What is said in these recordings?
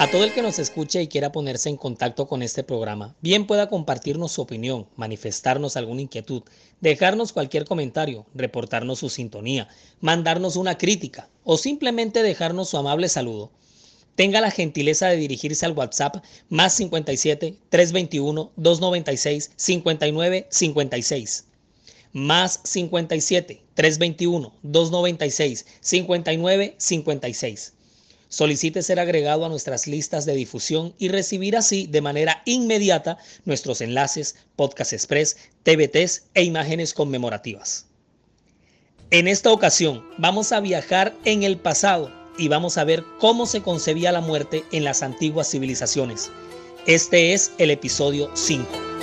A todo el que nos escuche y quiera ponerse en contacto con este programa, bien pueda compartirnos su opinión, manifestarnos alguna inquietud, dejarnos cualquier comentario, reportarnos su sintonía, mandarnos una crítica o simplemente dejarnos su amable saludo. Tenga la gentileza de dirigirse al WhatsApp más 57 321 296 59 56 más 57 321 296 59 56 Solicite ser agregado a nuestras listas de difusión y recibir así de manera inmediata nuestros enlaces, podcast express, TBTs e imágenes conmemorativas. En esta ocasión vamos a viajar en el pasado y vamos a ver cómo se concebía la muerte en las antiguas civilizaciones. Este es el episodio 5.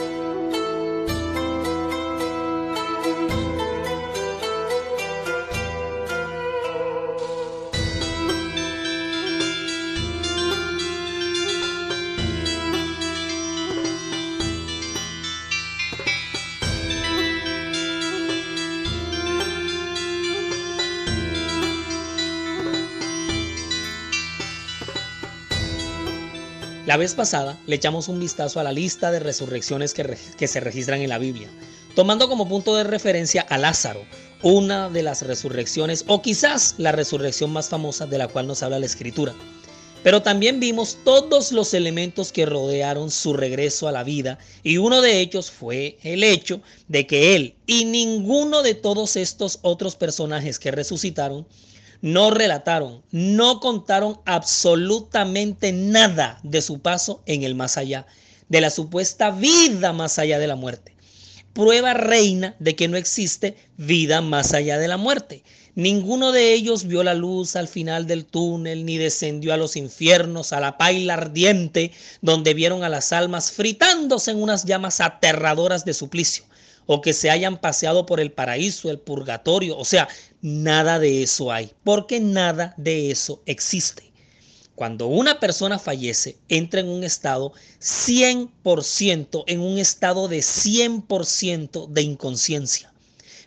Vez pasada le echamos un vistazo a la lista de resurrecciones que, se registran en la Biblia, tomando como punto de referencia a Lázaro, una de las resurrecciones o quizás la resurrección más famosa de la cual nos habla la Escritura. Pero también vimos todos los elementos que rodearon su regreso a la vida y uno de ellos fue el hecho de que él y ninguno de todos estos otros personajes que resucitaron no relataron, no contaron absolutamente nada de su paso en el más allá, de la supuesta vida más allá de la muerte. Prueba reina de que no existe vida más allá de la muerte. Ninguno de ellos vio la luz al final del túnel, ni descendió a los infiernos, a la paila ardiente, donde vieron a las almas fritándose en unas llamas aterradoras de suplicio o que se hayan paseado por el paraíso, el purgatorio. O sea, nada de eso hay, porque nada de eso existe. Cuando una persona fallece, entra en un estado 100%, en un estado de 100% de inconsciencia.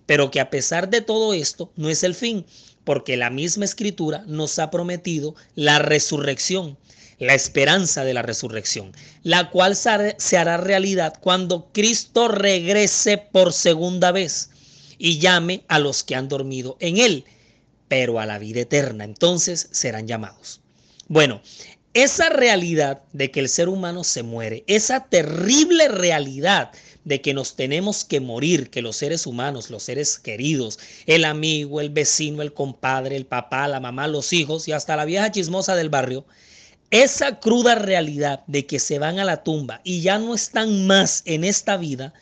Pero que a pesar de todo esto, no es el fin, porque la misma escritura nos ha prometido la resurrección la esperanza de la resurrección, la cual se hará realidad cuando Cristo regrese por segunda vez y llame a los que han dormido en él, pero a la vida eterna. Entonces serán llamados. Bueno, esa realidad de que el ser humano se muere, esa terrible realidad de que nos tenemos que morir, que los seres humanos, los seres queridos, el amigo, el vecino, el compadre, el papá, la mamá, los hijos y hasta la vieja chismosa del barrio, esa cruda realidad de que se van a la tumba y ya no están más en esta vida,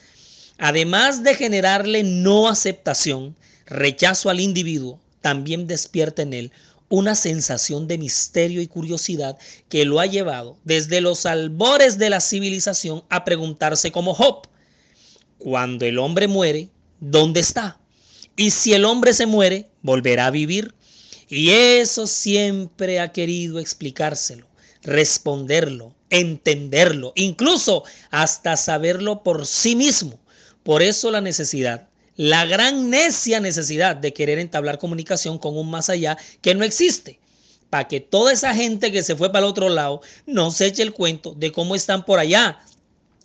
además de generarle no aceptación, rechazo al individuo, también despierta en él una sensación de misterio y curiosidad que lo ha llevado desde los albores de la civilización a preguntarse como Job, cuando el hombre muere, ¿dónde está? Y si el hombre se muere, volverá a vivir. Y eso siempre ha querido explicárselo responderlo, entenderlo, incluso hasta saberlo por sí mismo. Por eso la necesidad, la gran necia necesidad de querer entablar comunicación con un más allá que no existe. Para que toda esa gente que se fue para el otro lado no se eche el cuento de cómo están por allá,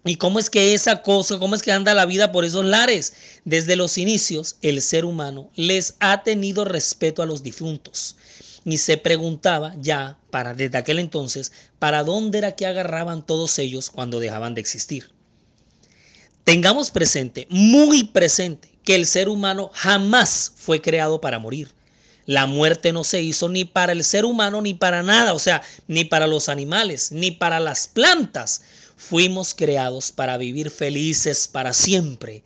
¿Y cómo es que esa cosa, cómo es que anda la vida por esos lares? Desde los inicios, el ser humano les ha tenido respeto a los difuntos ni se preguntaba ya, para desde aquel entonces, para dónde era que agarraban todos ellos cuando dejaban de existir. Tengamos presente, muy presente, que el ser humano jamás fue creado para morir. La muerte no se hizo ni para el ser humano ni para nada, o sea, ni para los animales, ni para las plantas. Fuimos creados para vivir felices para siempre.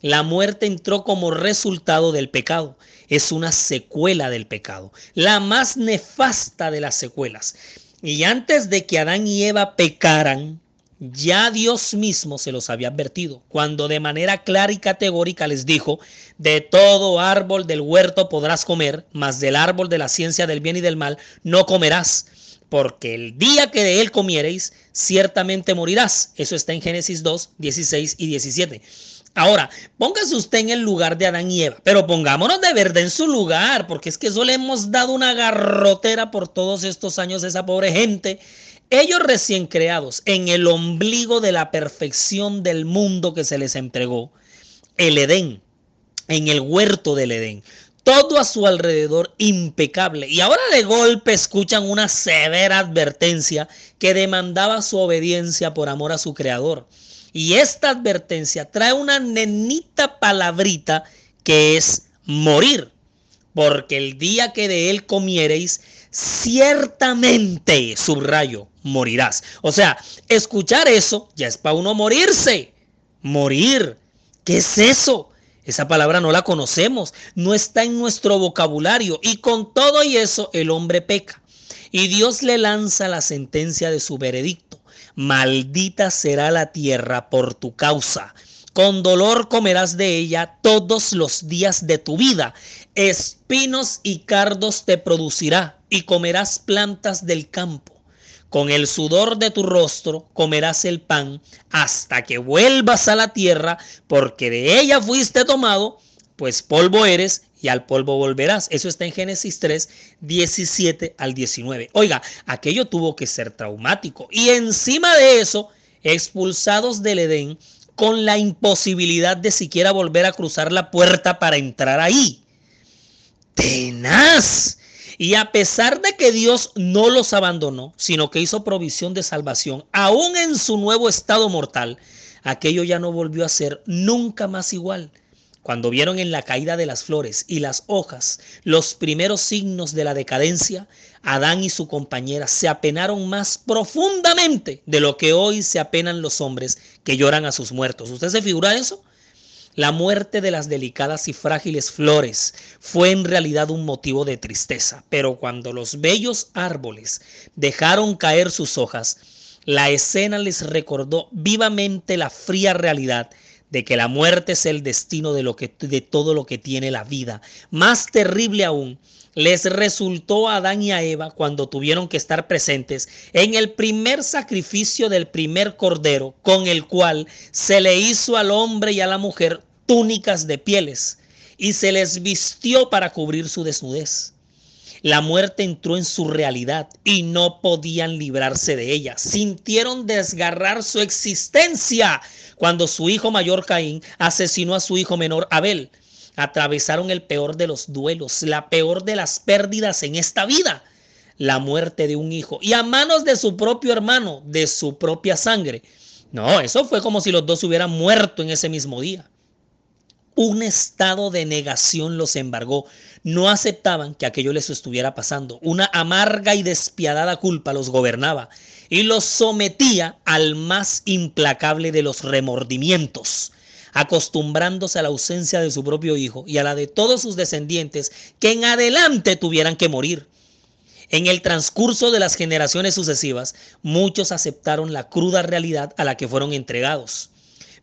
La muerte entró como resultado del pecado es una secuela del pecado, la más nefasta de las secuelas. Y antes de que Adán y Eva pecaran, ya Dios mismo se los había advertido, cuando de manera clara y categórica les dijo, de todo árbol del huerto podrás comer, mas del árbol de la ciencia del bien y del mal no comerás, porque el día que de él comiereis, ciertamente morirás. Eso está en Génesis 2, 16 y 17. Ahora, póngase usted en el lugar de Adán y Eva, pero pongámonos de verdad en su lugar, porque es que eso le hemos dado una garrotera por todos estos años a esa pobre gente. Ellos recién creados en el ombligo de la perfección del mundo que se les entregó, el Edén, en el huerto del Edén, todo a su alrededor impecable. Y ahora de golpe escuchan una severa advertencia que demandaba su obediencia por amor a su creador. Y esta advertencia trae una nenita palabrita que es morir. Porque el día que de él comiereis, ciertamente, subrayo, morirás. O sea, escuchar eso ya es para uno morirse. Morir. ¿Qué es eso? Esa palabra no la conocemos, no está en nuestro vocabulario y con todo y eso el hombre peca. Y Dios le lanza la sentencia de su veredicto maldita será la tierra por tu causa. Con dolor comerás de ella todos los días de tu vida. Espinos y cardos te producirá y comerás plantas del campo. Con el sudor de tu rostro comerás el pan hasta que vuelvas a la tierra, porque de ella fuiste tomado, pues polvo eres y al polvo volverás. Eso está en Génesis 3, 17 al 19. Oiga, aquello tuvo que ser traumático. Y encima de eso, expulsados del Edén con la imposibilidad de siquiera volver a cruzar la puerta para entrar ahí. Tenaz. Y a pesar de que Dios no los abandonó, sino que hizo provisión de salvación, aún en su nuevo estado mortal, aquello ya no volvió a ser nunca más igual. Cuando vieron en la caída de las flores y las hojas los primeros signos de la decadencia, Adán y su compañera se apenaron más profundamente de lo que hoy se apenan los hombres que lloran a sus muertos. ¿Usted se figura eso? La muerte de las delicadas y frágiles flores fue en realidad un motivo de tristeza, pero cuando los bellos árboles dejaron caer sus hojas, la escena les recordó vivamente la fría realidad de que la muerte es el destino de, lo que, de todo lo que tiene la vida. Más terrible aún, les resultó a Adán y a Eva cuando tuvieron que estar presentes en el primer sacrificio del primer cordero, con el cual se le hizo al hombre y a la mujer túnicas de pieles y se les vistió para cubrir su desnudez. La muerte entró en su realidad y no podían librarse de ella. Sintieron desgarrar su existencia cuando su hijo mayor Caín asesinó a su hijo menor Abel. Atravesaron el peor de los duelos, la peor de las pérdidas en esta vida, la muerte de un hijo y a manos de su propio hermano, de su propia sangre. No, eso fue como si los dos hubieran muerto en ese mismo día. Un estado de negación los embargó. No aceptaban que aquello les estuviera pasando. Una amarga y despiadada culpa los gobernaba y los sometía al más implacable de los remordimientos, acostumbrándose a la ausencia de su propio hijo y a la de todos sus descendientes que en adelante tuvieran que morir. En el transcurso de las generaciones sucesivas, muchos aceptaron la cruda realidad a la que fueron entregados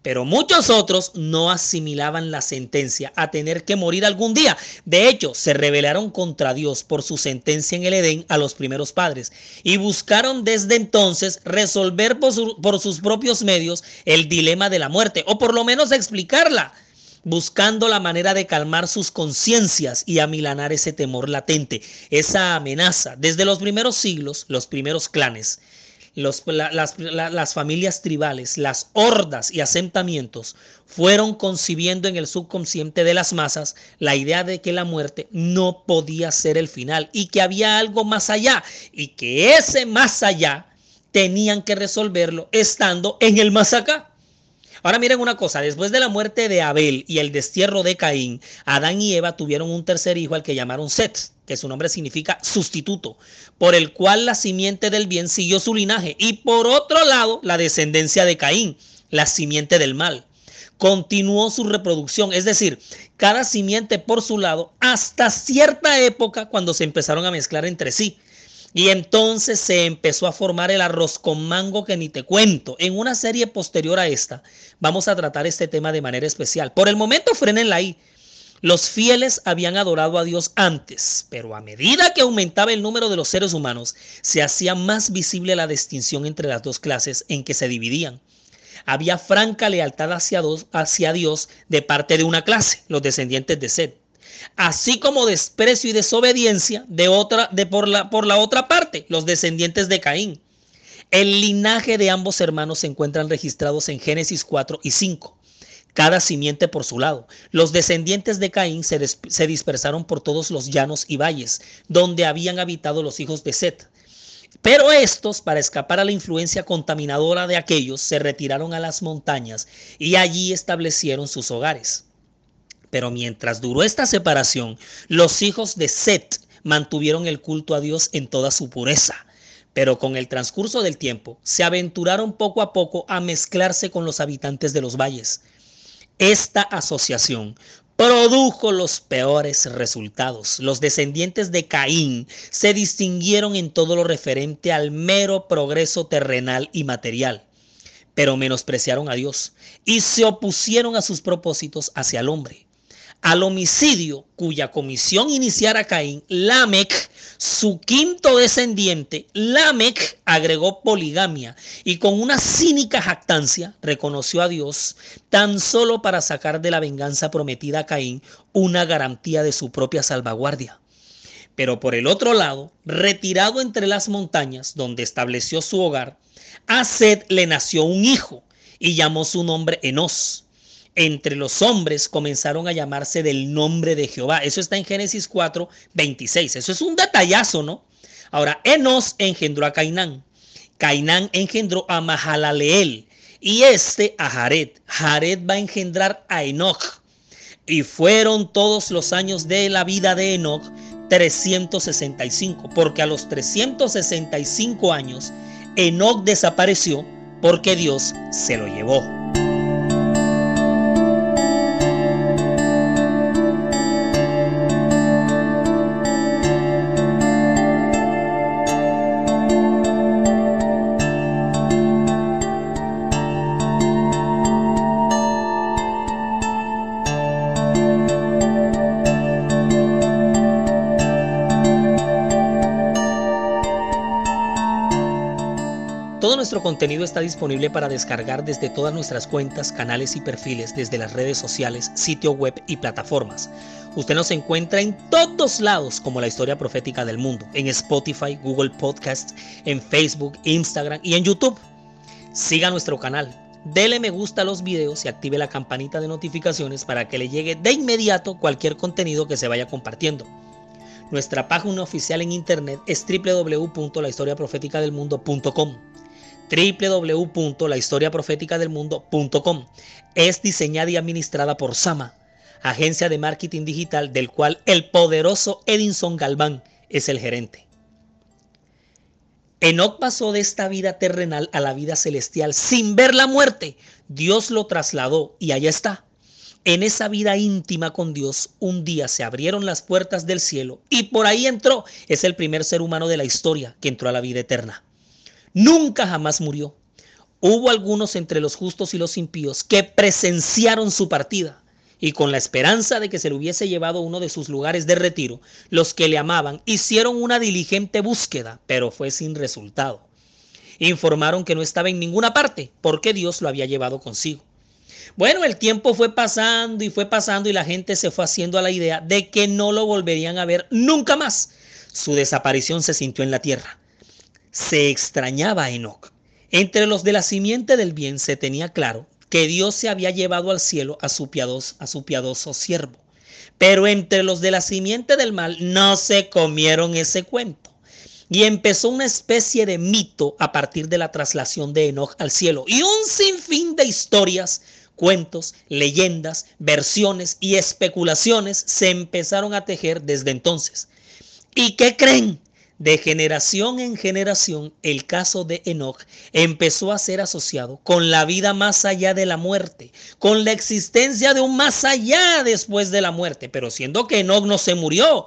pero muchos otros no asimilaban la sentencia a tener que morir algún día. De hecho, se rebelaron contra Dios por su sentencia en el Edén a los primeros padres y buscaron desde entonces resolver por, sus propios medios el dilema de la muerte, o por lo menos explicarla buscando la manera de calmar sus conciencias y amilanar ese temor latente, esa amenaza. Desde los primeros siglos, los primeros clanes las, familias tribales, las hordas y asentamientos fueron concibiendo en el subconsciente de las masas la idea de que la muerte no podía ser el final y que había algo más allá y que ese más allá tenían que resolverlo estando en el más acá. Ahora miren una cosa, después de la muerte de Abel y el destierro de Caín, Adán y Eva tuvieron un tercer hijo al que llamaron Set, que su nombre significa sustituto, por el cual la simiente del bien siguió su linaje, y por otro lado la descendencia de Caín, la simiente del mal. Continuó su reproducción, es decir, cada simiente por su lado, hasta cierta época cuando se empezaron a mezclar entre sí. Y entonces se empezó a formar el arroz con mango que ni te cuento. En una serie posterior a esta, vamos a tratar este tema de manera especial. Por el momento, frenenla ahí. Los fieles habían adorado a Dios antes, pero a medida que aumentaba el número de los seres humanos, se hacía más visible la distinción entre las dos clases en que se dividían. Había franca lealtad hacia, Dios de parte de una clase, los descendientes de Seth, así como desprecio y desobediencia de otra, de por la, por la otra parte, los descendientes de Caín. El linaje de ambos hermanos se encuentran registrados en Génesis 4 y 5 cada simiente por su lado. Los descendientes de Caín se, dispersaron por todos los llanos y valles, donde habían habitado los hijos de Set. Pero estos, para escapar a la influencia contaminadora de aquellos, se retiraron a las montañas y allí establecieron sus hogares. Pero mientras duró esta separación, los hijos de Set mantuvieron el culto a Dios en toda su pureza. Pero con el transcurso del tiempo, se aventuraron poco a poco a mezclarse con los habitantes de los valles. Esta asociación produjo los peores resultados. Los descendientes de Caín se distinguieron en todo lo referente al mero progreso terrenal y material, pero menospreciaron a Dios y se opusieron a sus propósitos hacia el hombre al homicidio cuya comisión iniciara Caín, Lamec, su quinto descendiente, Lamec agregó poligamia y con una cínica jactancia reconoció a Dios tan solo para sacar de la venganza prometida a Caín una garantía de su propia salvaguardia. Pero por el otro lado, retirado entre las montañas donde estableció su hogar, a le nació un hijo y llamó su nombre Enos entre los hombres comenzaron a llamarse del nombre de Jehová. Eso está en Génesis 4, 26. Eso es un detallazo, ¿no? Ahora, Enos engendró a Cainán. Cainán engendró a Mahalaleel y este a Jared. Jared va a engendrar a Enoch. Y fueron todos los años de la vida de Enoch 365, porque a los 365 años Enoch desapareció porque Dios se lo llevó. Nuestro contenido está disponible para descargar desde todas nuestras cuentas, canales y perfiles, desde las redes sociales, sitio web y plataformas. Usted nos encuentra en todos lados como la historia profética del mundo, en Spotify, Google Podcasts, en Facebook, Instagram y en YouTube. Siga nuestro canal, dele me gusta a los videos y active la campanita de notificaciones para que le llegue de inmediato cualquier contenido que se vaya compartiendo. Nuestra página oficial en internet es www.lahistoriaprofeticadelmundo.com www.lahistoriaprofeticadelmundo.com. Es diseñada y administrada por Sama, agencia de marketing digital del cual el poderoso Edinson Galván es el gerente. Enoch pasó de esta vida terrenal a la vida celestial sin ver la muerte. Dios lo trasladó y allá está. En esa vida íntima con Dios, un día se abrieron las puertas del cielo y por ahí entró. Es el primer ser humano de la historia que entró a la vida eterna nunca jamás murió. Hubo algunos entre los justos y los impíos que presenciaron su partida y con la esperanza de que se le hubiese llevado uno de sus lugares de retiro, los que le amaban hicieron una diligente búsqueda, pero fue sin resultado. Informaron que no estaba en ninguna parte porque Dios lo había llevado consigo. Bueno, el tiempo fue pasando y fue pasando y la gente se fue haciendo a la idea de que no lo volverían a ver nunca más. Su desaparición se sintió en la tierra se extrañaba Enoch. Entre los de la simiente del bien se tenía claro que Dios se había llevado al cielo a su, piadoso, a su piadoso siervo. Pero entre los de la simiente del mal no se comieron ese cuento. Y empezó una especie de mito a partir de la traslación de Enoch al cielo. Y un sinfín de historias, cuentos, leyendas, versiones y especulaciones se empezaron a tejer desde entonces. ¿Y qué creen? De generación en generación, el caso de Enoch empezó a ser asociado con la vida más allá de la muerte, con la existencia de un más allá después de la muerte. Pero siendo que Enoch no se murió,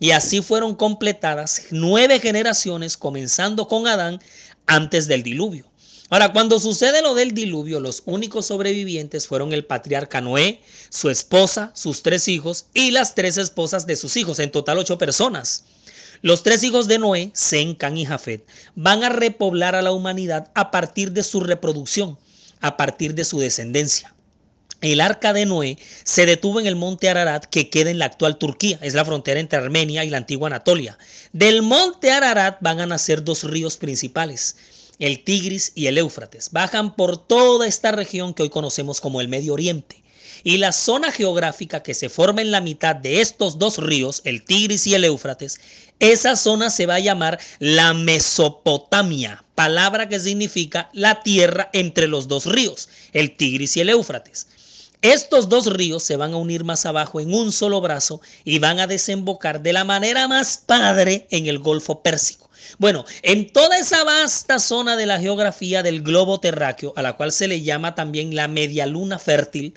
Y así fueron completadas nueve generaciones, comenzando con Adán antes del diluvio. Ahora, cuando sucede lo del diluvio, los únicos sobrevivientes fueron el patriarca Noé, su esposa, sus tres hijos y las tres esposas de sus hijos, en total ocho personas. Los tres hijos de Noé, Sem, Can y Jafet, van a repoblar a la humanidad a partir de su reproducción, a partir de su descendencia. El arca de Noé se detuvo en el monte Ararat que queda en la actual Turquía, es la frontera entre Armenia y la antigua Anatolia. Del monte Ararat van a nacer dos ríos principales, el Tigris y el Éufrates. Bajan por toda esta región que hoy conocemos como el Medio Oriente. Y la zona geográfica que se forma en la mitad de estos dos ríos, el Tigris y el Éufrates, esa zona se va a llamar la Mesopotamia, palabra que significa la tierra entre los dos ríos, el Tigris y el Éufrates. Estos dos ríos se van a unir más abajo en un solo brazo y van a desembocar de la manera más padre en el Golfo Pérsico. Bueno, en toda esa vasta zona de la geografía del globo terráqueo, a la cual se le llama también la media luna fértil,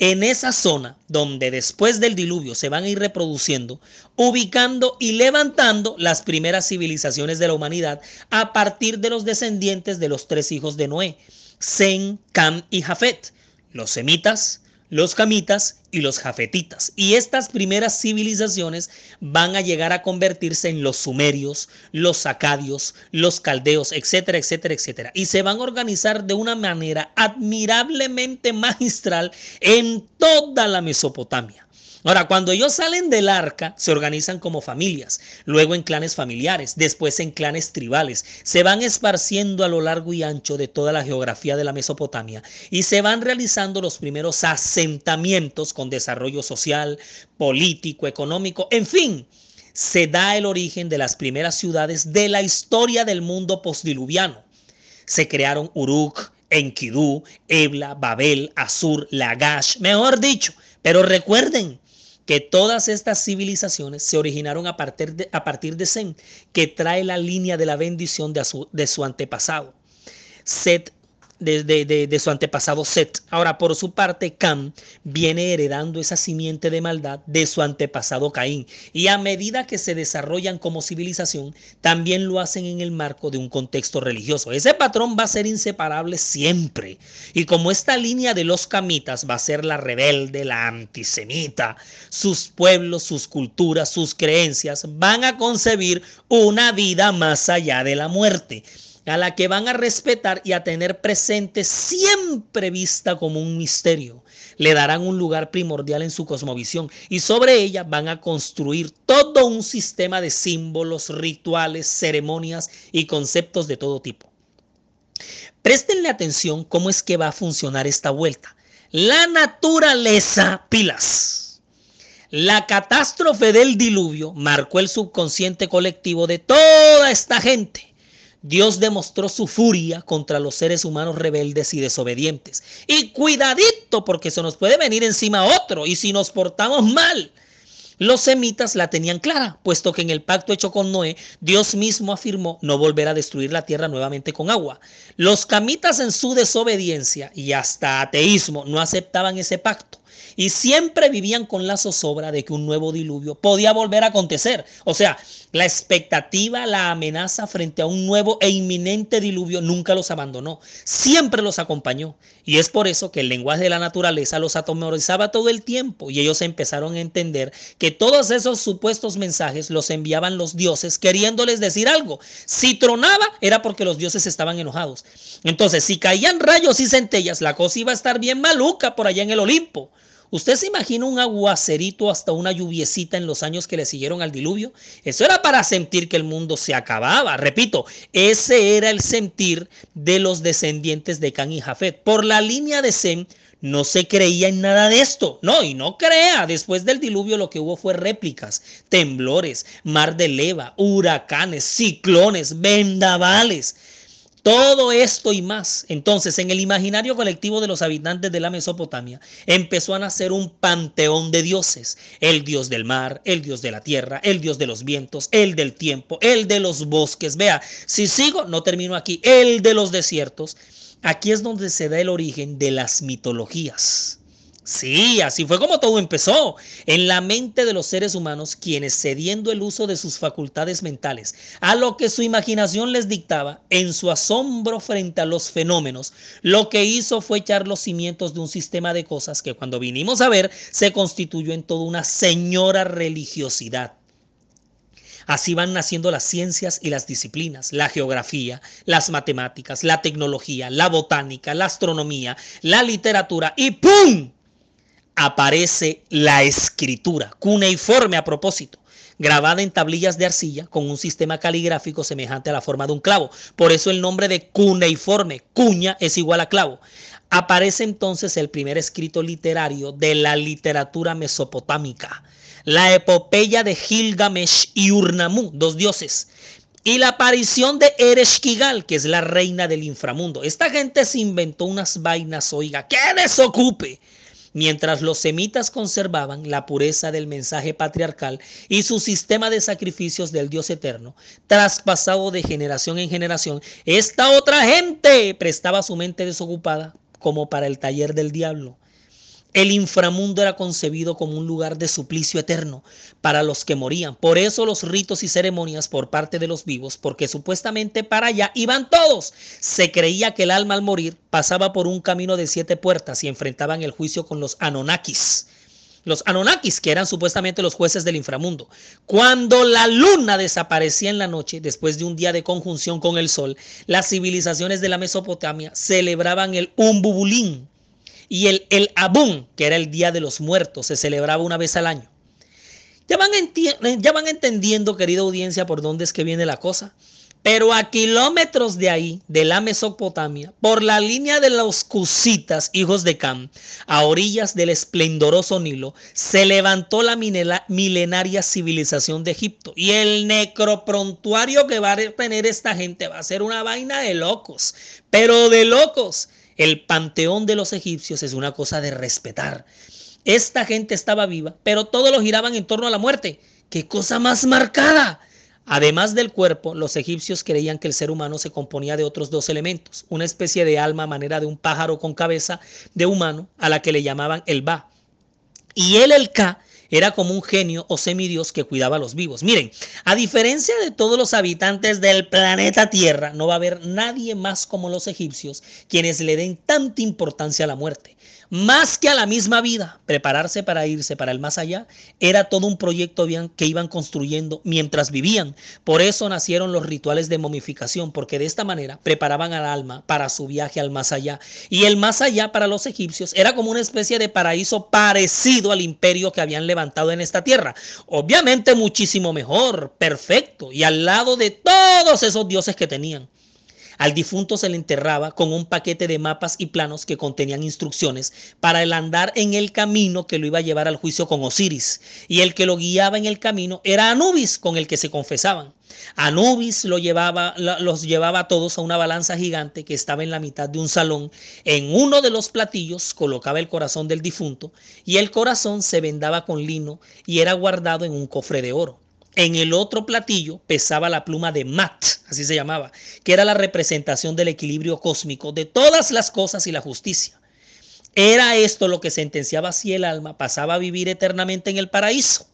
en esa zona donde después del diluvio se van a ir reproduciendo, ubicando y levantando las primeras civilizaciones de la humanidad a partir de los descendientes de los tres hijos de Noé, Sem, Cam y Jafet, los semitas, los camitas y los jafetitas. Y estas primeras civilizaciones van a llegar a convertirse en los sumerios, los acadios, los caldeos, etcétera, etcétera, etcétera. Y se van a organizar de una manera admirablemente magistral en toda la Mesopotamia. Ahora, cuando ellos salen del arca, se organizan como familias, luego en clanes familiares, después en clanes tribales, se van esparciendo a lo largo y ancho de toda la geografía de la Mesopotamia y se van realizando los primeros asentamientos con desarrollo social, político, económico, en fin, se da el origen de las primeras ciudades de la historia del mundo postdiluviano. Se crearon Uruk, Enkidu, Ebla, Babel, Asur, Lagash, mejor dicho. Pero recuerden, que todas estas civilizaciones se originaron a partir de, a partir de Zen, que trae la línea de la bendición de su, de su antepasado. Set de, su antepasado Set. Ahora, por su parte, Cam viene heredando esa simiente de maldad de su antepasado Caín. Y a medida que se desarrollan como civilización, también lo hacen en el marco de un contexto religioso. Ese patrón va a ser inseparable siempre. Y como esta línea de los camitas va a ser la rebelde, la antisemita, sus pueblos, sus culturas, sus creencias van a concebir una vida más allá de la muerte a la que van a respetar y a tener presente siempre vista como un misterio. Le darán un lugar primordial en su cosmovisión y sobre ella van a construir todo un sistema de símbolos, rituales, ceremonias y conceptos de todo tipo. Prestenle atención cómo es que va a funcionar esta vuelta. La naturaleza, pilas. La catástrofe del diluvio marcó el subconsciente colectivo de toda esta gente Dios demostró su furia contra los seres humanos rebeldes y desobedientes. Y cuidadito porque se nos puede venir encima otro y si nos portamos mal. Los semitas la tenían clara, puesto que en el pacto hecho con Noé, Dios mismo afirmó no volver a destruir la tierra nuevamente con agua. Los camitas en su desobediencia y hasta ateísmo no aceptaban ese pacto y siempre vivían con la zozobra de que un nuevo diluvio podía volver a acontecer. O sea, la expectativa, la amenaza frente a un nuevo e inminente diluvio nunca los abandonó, siempre los acompañó. Y es por eso que el lenguaje de la naturaleza los atemorizaba todo el tiempo y ellos empezaron a entender que todos esos supuestos mensajes los enviaban los dioses queriéndoles decir algo. Si tronaba era porque los dioses estaban enojados. Entonces, si caían rayos y centellas, la cosa iba a estar bien maluca por allá en el Olimpo. ¿Usted se imagina un aguacerito hasta una lluviecita en los años que le siguieron al diluvio? Eso era para sentir que el mundo se acababa. Repito, ese era el sentir de los descendientes de Can y Jafet. Por la línea de Sem no se creía en nada de esto. No, y no crea. Después del diluvio lo que hubo fue réplicas, temblores, mar de leva, huracanes, ciclones, vendavales. Todo esto y más. Entonces, en el imaginario colectivo de los habitantes de la Mesopotamia, empezó a nacer un panteón de dioses. El dios del mar, el dios de la tierra, el dios de los vientos, el del tiempo, el de los bosques. Vea, si sigo, no termino aquí. El de los desiertos. Aquí es donde se da el origen de las mitologías. Sí, así fue como todo empezó. En la mente de los seres humanos, quienes cediendo el uso de sus facultades mentales a lo que su imaginación les dictaba, en su asombro frente a los fenómenos, lo que hizo fue echar los cimientos de un sistema de cosas que cuando vinimos a ver se constituyó en toda una señora religiosidad. Así van naciendo las ciencias y las disciplinas, la geografía, las matemáticas, la tecnología, la botánica, la astronomía, la literatura y ¡pum! Aparece la escritura, cuneiforme a propósito, grabada en tablillas de arcilla con un sistema caligráfico semejante a la forma de un clavo. Por eso el nombre de cuneiforme, cuña es igual a clavo. Aparece entonces el primer escrito literario de la literatura mesopotámica, la epopeya de Gilgamesh y Urnamú, dos dioses, y la aparición de Ereshkigal, que es la reina del inframundo. Esta gente se inventó unas vainas, oiga, que desocupe mientras los semitas conservaban la pureza del mensaje patriarcal y su sistema de sacrificios del Dios eterno, traspasado de generación en generación, esta otra gente prestaba su mente desocupada como para el taller del diablo. El inframundo era concebido como un lugar de suplicio eterno para los que morían. Por eso los ritos y ceremonias por parte de los vivos, porque supuestamente para allá iban todos. Se creía que el alma al morir pasaba por un camino de siete puertas y enfrentaban el juicio con los Anonakis. Los Anonakis, que eran supuestamente los jueces del inframundo. Cuando la luna desaparecía en la noche, después de un día de conjunción con el sol, las civilizaciones de la Mesopotamia celebraban el Umbubulín, y el, el Abun, que era el Día de los Muertos, se celebraba una vez al año. Ya van, ya van entendiendo, querida audiencia, por dónde es que viene la cosa. Pero a kilómetros de ahí, de la Mesopotamia, por la línea de los Cusitas, hijos de Cam, a orillas del esplendoroso Nilo, se levantó la milenaria civilización de Egipto. Y el necroprontuario que va a tener esta gente va a ser una vaina de locos, pero de locos. El panteón de los egipcios es una cosa de respetar. Esta gente estaba viva, pero todos lo giraban en torno a la muerte. ¡Qué cosa más marcada! Además del cuerpo, los egipcios creían que el ser humano se componía de otros dos elementos, una especie de alma a manera de un pájaro con cabeza de humano, a la que le llamaban el Ba. Y él, el Ka, era como un genio o semidios que cuidaba a los vivos. Miren, a diferencia de todos los habitantes del planeta Tierra, no va a haber nadie más como los egipcios quienes le den tanta importancia a la muerte más que a la misma vida, prepararse para irse para el más allá, era todo un proyecto que iban construyendo mientras vivían. Por eso nacieron los rituales de momificación, porque de esta manera preparaban al alma para su viaje al más allá. Y el más allá para los egipcios era como una especie de paraíso parecido al imperio que habían levantado en esta tierra. Obviamente muchísimo mejor, perfecto, y al lado de todos esos dioses que tenían. Al difunto se le enterraba con un paquete de mapas y planos que contenían instrucciones para el andar en el camino que lo iba a llevar al juicio con Osiris. Y el que lo guiaba en el camino era Anubis, con el que se confesaban. Anubis lo llevaba, los llevaba a todos a una balanza gigante que estaba en la mitad de un salón. En uno de los platillos colocaba el corazón del difunto y el corazón se vendaba con lino y era guardado en un cofre de oro. En el otro platillo pesaba la pluma de Mat, así se llamaba, que era la representación del equilibrio cósmico de todas las cosas y la justicia. Era esto lo que sentenciaba si el alma pasaba a vivir eternamente en el paraíso.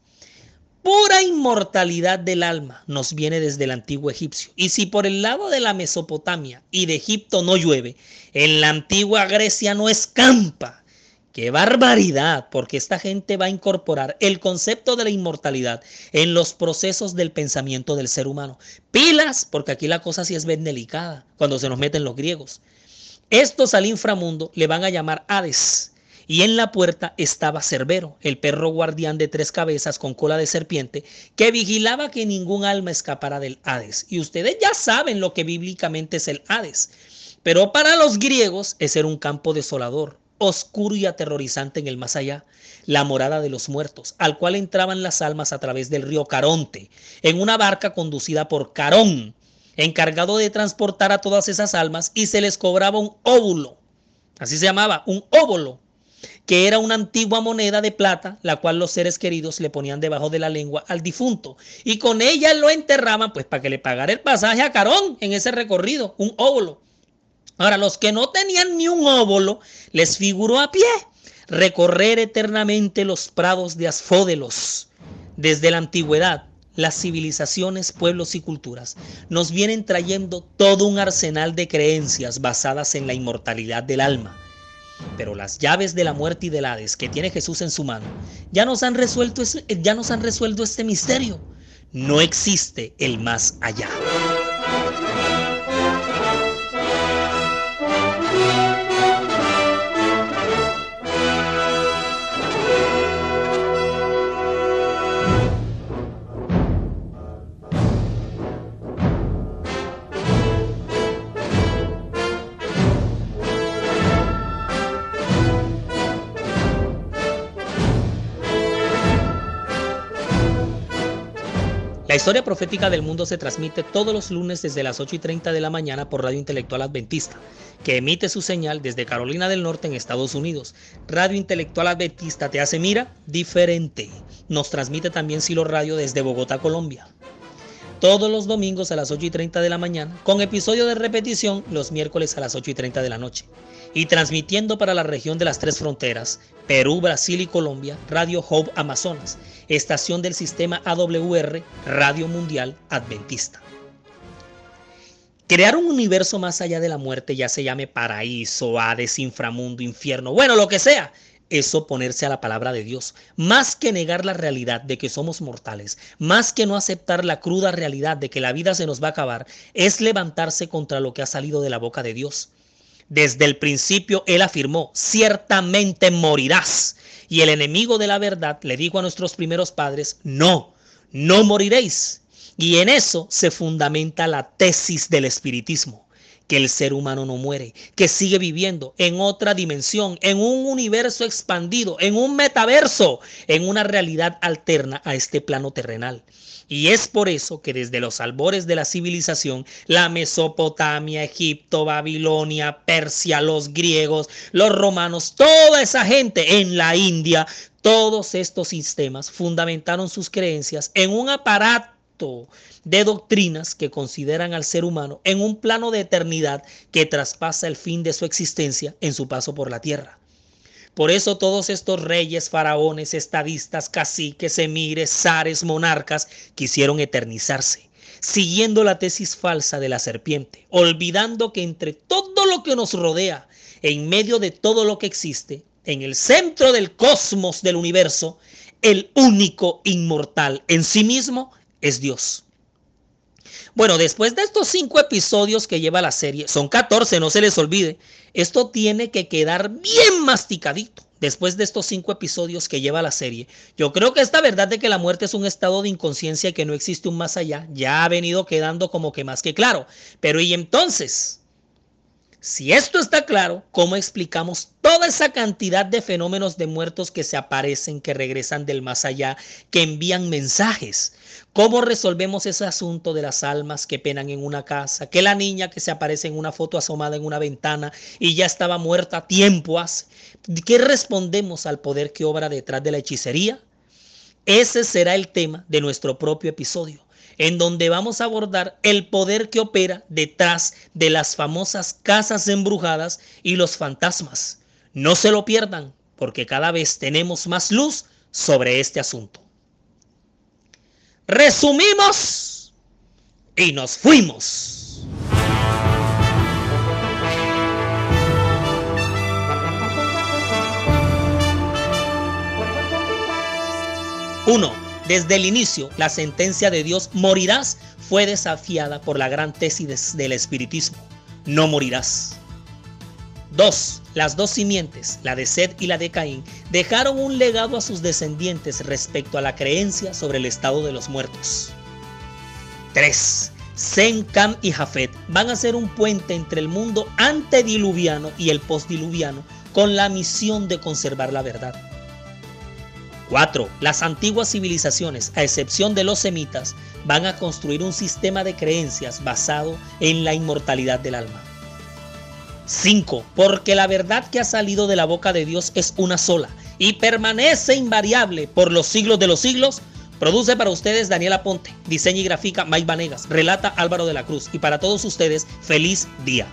Pura inmortalidad del alma nos viene desde el antiguo egipcio. Y si por el lado de la Mesopotamia y de Egipto no llueve, en la antigua Grecia no escampa Qué barbaridad, porque esta gente va a incorporar el concepto de la inmortalidad en los procesos del pensamiento del ser humano. Pilas, porque aquí la cosa sí es bien delicada cuando se nos meten los griegos. Estos al inframundo le van a llamar Hades. Y en la puerta estaba Cerbero, el perro guardián de tres cabezas con cola de serpiente, que vigilaba que ningún alma escapara del Hades. Y ustedes ya saben lo que bíblicamente es el Hades. Pero para los griegos es era un campo desolador, oscuro y aterrorizante en el más allá, la morada de los muertos, al cual entraban las almas a través del río Caronte, en una barca conducida por Carón, encargado de transportar a todas esas almas y se les cobraba un óvulo, así se llamaba, un óvulo, que era una antigua moneda de plata, la cual los seres queridos le ponían debajo de la lengua al difunto, y con ella lo enterraban, pues para que le pagara el pasaje a Carón en ese recorrido, un óvulo. Ahora, los que no tenían ni un óvulo, les figuró a pie. recorrer eternamente los prados de Asfódelos. Desde la antigüedad, las civilizaciones, pueblos y culturas nos vienen trayendo todo un arsenal de creencias basadas en la inmortalidad del alma. Pero las llaves de la muerte y del Hades que tiene Jesús en su mano ya nos han resuelto, ya nos han resuelto este misterio. No existe el más allá. Historia profética del mundo se transmite todos los lunes desde las 8 y 30 de la mañana por Radio Intelectual Adventista, que emite su señal desde Carolina del Norte en Estados Unidos. Radio Intelectual Adventista te hace mira diferente. Nos transmite también Silo Radio desde Bogotá, Colombia. Todos los domingos a las 8 y 30 de la mañana, con episodio de repetición los miércoles a las 8 y 30 de la noche y transmitiendo para la región de las tres fronteras, Perú, Brasil y Colombia, Radio Hope Amazonas, estación del sistema AWR, Radio Mundial Adventista. Crear un universo más allá de la muerte, ya se llame paraíso, Hades, inframundo, infierno, bueno, lo que sea, es oponerse a la palabra de Dios, más que negar la realidad de que somos mortales, más que no aceptar la cruda realidad de que la vida se nos va a acabar, es levantarse contra lo que ha salido de la boca de Dios. Desde el principio él afirmó, ciertamente morirás. Y el enemigo de la verdad le dijo a nuestros primeros padres, no, no moriréis. Y en eso se fundamenta la tesis del espiritismo, que el ser humano no muere, que sigue viviendo en otra dimensión, en un universo expandido, en un metaverso, en una realidad alterna a este plano terrenal. Y es por eso que desde los albores de la civilización, la Mesopotamia, Egipto, Babilonia, Persia, los griegos, los romanos, toda esa gente en la India, todos estos sistemas fundamentaron sus creencias en un aparato de doctrinas que consideran al ser humano en un plano de eternidad que traspasa el fin de su existencia en su paso por la tierra. Por eso todos estos reyes, faraones, estadistas, caciques, emires, zares, monarcas quisieron eternizarse, siguiendo la tesis falsa de la serpiente, olvidando que entre todo lo que nos rodea, en medio de todo lo que existe, en el centro del cosmos del universo, el único inmortal en sí mismo es Dios. Bueno, después de estos cinco episodios que lleva la serie, son 14, no se les olvide, esto tiene que quedar bien masticadito. Después de estos cinco episodios que lleva la serie, yo creo que esta verdad de que la muerte es un estado de inconsciencia y que no existe un más allá, ya ha venido quedando como que más que claro. Pero ¿y entonces? Si esto está claro, ¿cómo explicamos toda esa cantidad de fenómenos de muertos que se aparecen, que regresan del más allá, que envían mensajes? ¿Cómo resolvemos ese asunto de las almas que penan en una casa? Que la niña que se aparece en una foto asomada en una ventana y ya estaba muerta tiempo hace. ¿Qué respondemos al poder que obra detrás de la hechicería? Ese será el tema de nuestro propio episodio en donde vamos a abordar el poder que opera detrás de las famosas casas embrujadas y los fantasmas. No se lo pierdan, porque cada vez tenemos más luz sobre este asunto. Resumimos y nos fuimos. Uno. Desde el inicio, la sentencia de Dios morirás fue desafiada por la gran tesis del espiritismo. No morirás. 2. Las dos simientes, la de Seth y la de Caín, dejaron un legado a sus descendientes respecto a la creencia sobre el estado de los muertos. 3. Sem, Cam y Jafet van a ser un puente entre el mundo antediluviano y el postdiluviano con la misión de conservar la verdad. 4. Las antiguas civilizaciones, a excepción de los semitas, van a construir un sistema de creencias basado en la inmortalidad del alma. 5. Porque la verdad que ha salido de la boca de Dios es una sola y permanece invariable por los siglos de los siglos. Produce para ustedes Daniela Ponte, diseña y grafica Mike Vanegas, relata Álvaro de la Cruz y para todos ustedes, feliz día.